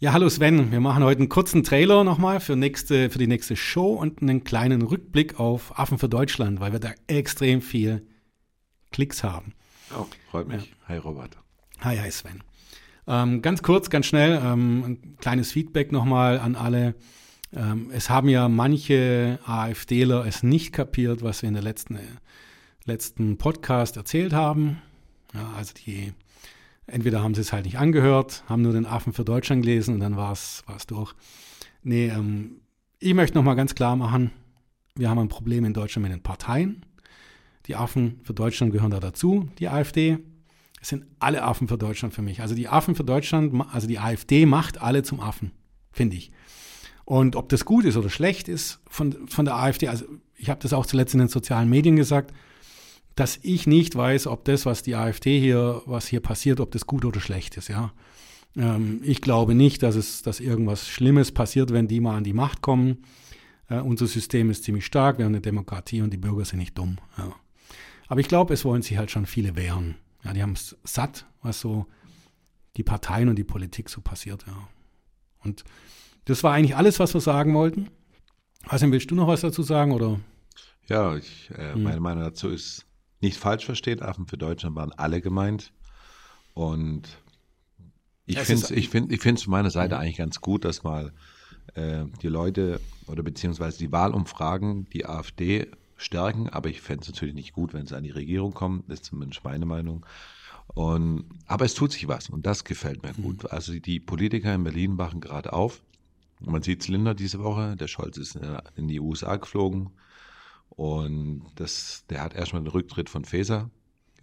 Ja, hallo Sven. Wir machen heute einen kurzen Trailer nochmal für, nächste, für die nächste Show und einen kleinen Rückblick auf Affen für Deutschland, weil wir da extrem viel Klicks haben. Oh, freut mich. Ja. Hi Robert. Hi, hi Sven. Ähm, ganz kurz, ganz schnell, ähm, ein kleines Feedback nochmal an alle. Ähm, es haben ja manche AfDler es nicht kapiert, was wir in der letzten, letzten Podcast erzählt haben. Ja, also die entweder haben sie es halt nicht angehört, haben nur den Affen für Deutschland gelesen und dann war es durch. Nee, ähm, ich möchte nochmal ganz klar machen, wir haben ein Problem in Deutschland mit den Parteien. Die Affen für Deutschland gehören da dazu, die AfD. Es sind alle Affen für Deutschland für mich. Also die Affen für Deutschland, also die AfD macht alle zum Affen, finde ich. Und ob das gut ist oder schlecht ist von, von der AfD, also ich habe das auch zuletzt in den sozialen Medien gesagt, dass ich nicht weiß, ob das, was die AfD hier, was hier passiert, ob das gut oder schlecht ist, ja. Ähm, ich glaube nicht, dass es, dass irgendwas Schlimmes passiert, wenn die mal an die Macht kommen. Äh, unser System ist ziemlich stark, wir haben eine Demokratie und die Bürger sind nicht dumm, ja. Aber ich glaube, es wollen sich halt schon viele wehren. Ja, die haben es satt, was so die Parteien und die Politik so passiert, ja. Und das war eigentlich alles, was wir sagen wollten. Also willst du noch was dazu sagen oder? Ja, ich, äh, meine hm. Meinung dazu ist, nicht falsch verstehen, Affen für Deutschland waren alle gemeint. Und ich finde es ich find, ich von meiner Seite mhm. eigentlich ganz gut, dass mal äh, die Leute oder beziehungsweise die Wahlumfragen die AfD stärken. Aber ich fände es natürlich nicht gut, wenn sie an die Regierung kommen. Das ist zumindest meine Meinung. Und, aber es tut sich was und das gefällt mir gut. Mhm. Also die Politiker in Berlin wachen gerade auf. Man sieht Zylinder diese Woche. Der Scholz ist in die USA geflogen. Und das, der hat erstmal den Rücktritt von Faeser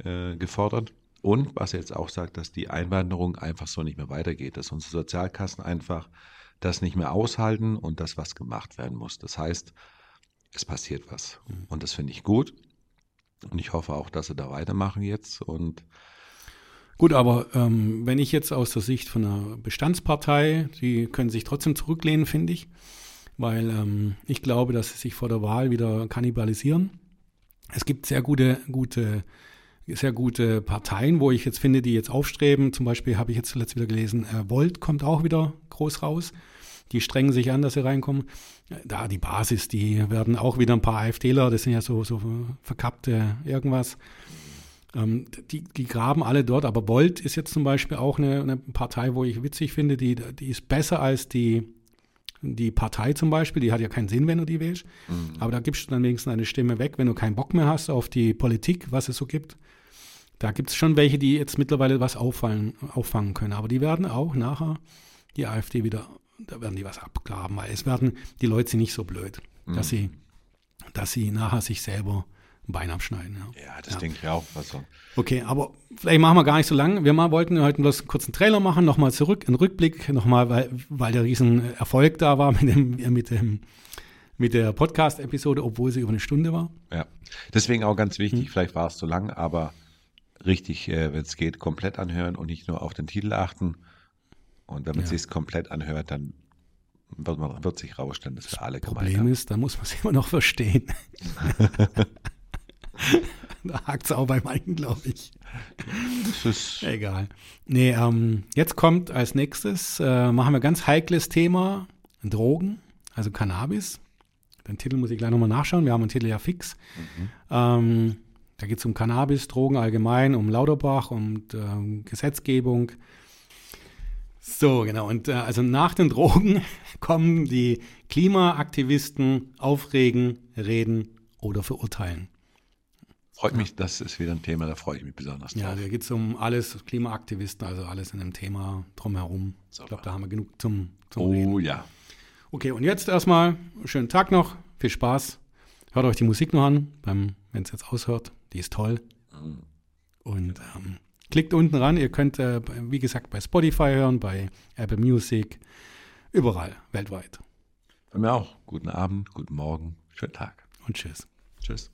äh, gefordert. Und was er jetzt auch sagt, dass die Einwanderung einfach so nicht mehr weitergeht, dass unsere Sozialkassen einfach das nicht mehr aushalten und dass was gemacht werden muss. Das heißt, es passiert was. Mhm. Und das finde ich gut. Und ich hoffe auch, dass sie da weitermachen jetzt. Und Gut, aber ähm, wenn ich jetzt aus der Sicht von einer Bestandspartei, die können sich trotzdem zurücklehnen, finde ich weil ähm, ich glaube, dass sie sich vor der Wahl wieder kannibalisieren. Es gibt sehr gute, gute, sehr gute Parteien, wo ich jetzt finde, die jetzt aufstreben. Zum Beispiel habe ich jetzt zuletzt wieder gelesen, äh, Volt kommt auch wieder groß raus. Die strengen sich an, dass sie reinkommen. Da die Basis, die werden auch wieder ein paar AfDler, das sind ja so, so verkappte irgendwas. Ähm, die, die graben alle dort, aber Volt ist jetzt zum Beispiel auch eine, eine Partei, wo ich witzig finde, die, die ist besser als die die Partei zum Beispiel, die hat ja keinen Sinn, wenn du die wählst. Mhm. Aber da gibst du dann wenigstens eine Stimme weg, wenn du keinen Bock mehr hast auf die Politik, was es so gibt. Da gibt es schon welche, die jetzt mittlerweile was auffallen, auffangen können. Aber die werden auch nachher die AfD wieder, da werden die was abgraben, weil es werden, die Leute sind nicht so blöd, mhm. dass sie, dass sie nachher sich selber Bein abschneiden. Ja, ja das ja. denke ich auch. Also. Okay, aber vielleicht machen wir gar nicht so lange. Wir mal wollten heute bloß einen kurzen Trailer machen, nochmal zurück, einen Rückblick, nochmal, weil, weil der riesen Erfolg da war mit dem, mit dem mit der Podcast-Episode, obwohl sie über eine Stunde war. Ja, deswegen auch ganz wichtig, hm. vielleicht war es zu lang, aber richtig, äh, wenn es geht, komplett anhören und nicht nur auf den Titel achten. Und wenn man ja. sich komplett anhört, dann wird, man, wird sich rausstellen, dass wir alle gemeint Problem ist, da muss man es immer noch verstehen. da hakt es auch bei manchen, glaube ich. Egal. Nee, ähm, jetzt kommt als nächstes, äh, machen wir ganz heikles Thema, Drogen, also Cannabis. Den Titel muss ich gleich nochmal nachschauen, wir haben den Titel ja fix. Mhm. Ähm, da geht es um Cannabis, Drogen allgemein, um Lauterbach und ähm, Gesetzgebung. So, genau. Und äh, also nach den Drogen kommen die Klimaaktivisten aufregen, reden oder verurteilen. Freut mich, das ist wieder ein Thema, da freue ich mich besonders drauf. Ja, da geht es um alles, Klimaaktivisten, also alles in dem Thema drumherum. Super. Ich glaube, da haben wir genug zum, zum Oh Reden. ja. Okay, und jetzt erstmal schönen Tag noch, viel Spaß. Hört euch die Musik noch an, wenn es jetzt aushört. Die ist toll. Mhm. Und ähm, klickt unten ran. Ihr könnt, äh, wie gesagt, bei Spotify hören, bei Apple Music, überall, weltweit. Bei mir auch. Guten Abend, guten Morgen, schönen Tag. Und tschüss. Tschüss.